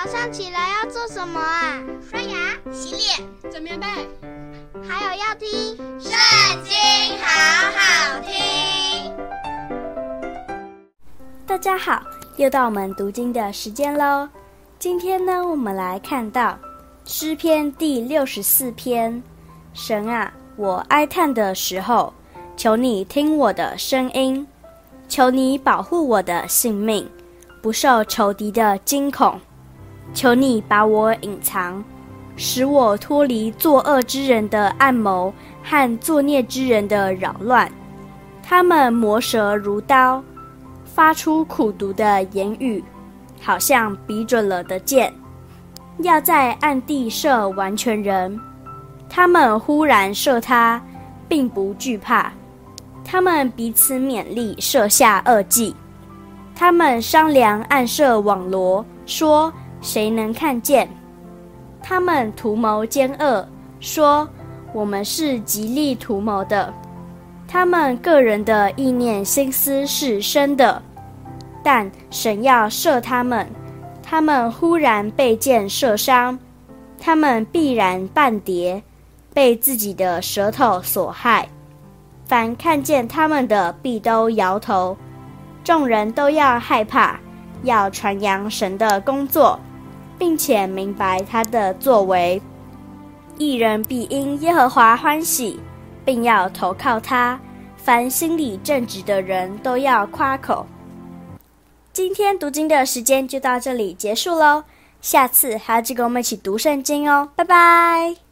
早上起来要做什么啊？刷牙、洗脸、整棉被，还有要听《圣经》，好好听。大家好，又到我们读经的时间喽。今天呢，我们来看到诗篇第六十四篇。神啊，我哀叹的时候，求你听我的声音，求你保护我的性命，不受仇敌的惊恐。求你把我隐藏，使我脱离作恶之人的暗谋和作孽之人的扰乱。他们磨舌如刀，发出苦毒的言语，好像比准了的箭，要在暗地射完全人。他们忽然射他，并不惧怕。他们彼此勉励，设下恶计。他们商量，暗设网罗，说。谁能看见？他们图谋奸恶，说我们是极力图谋的。他们个人的意念心思是深的，但神要射他们。他们忽然被箭射伤，他们必然半跌，被自己的舌头所害。凡看见他们的，必都摇头。众人都要害怕，要传扬神的工作。并且明白他的作为，一人必因耶和华欢喜，并要投靠他。凡心里正直的人都要夸口。今天读经的时间就到这里结束喽，下次还要记得跟我们一起读圣经哦，拜拜。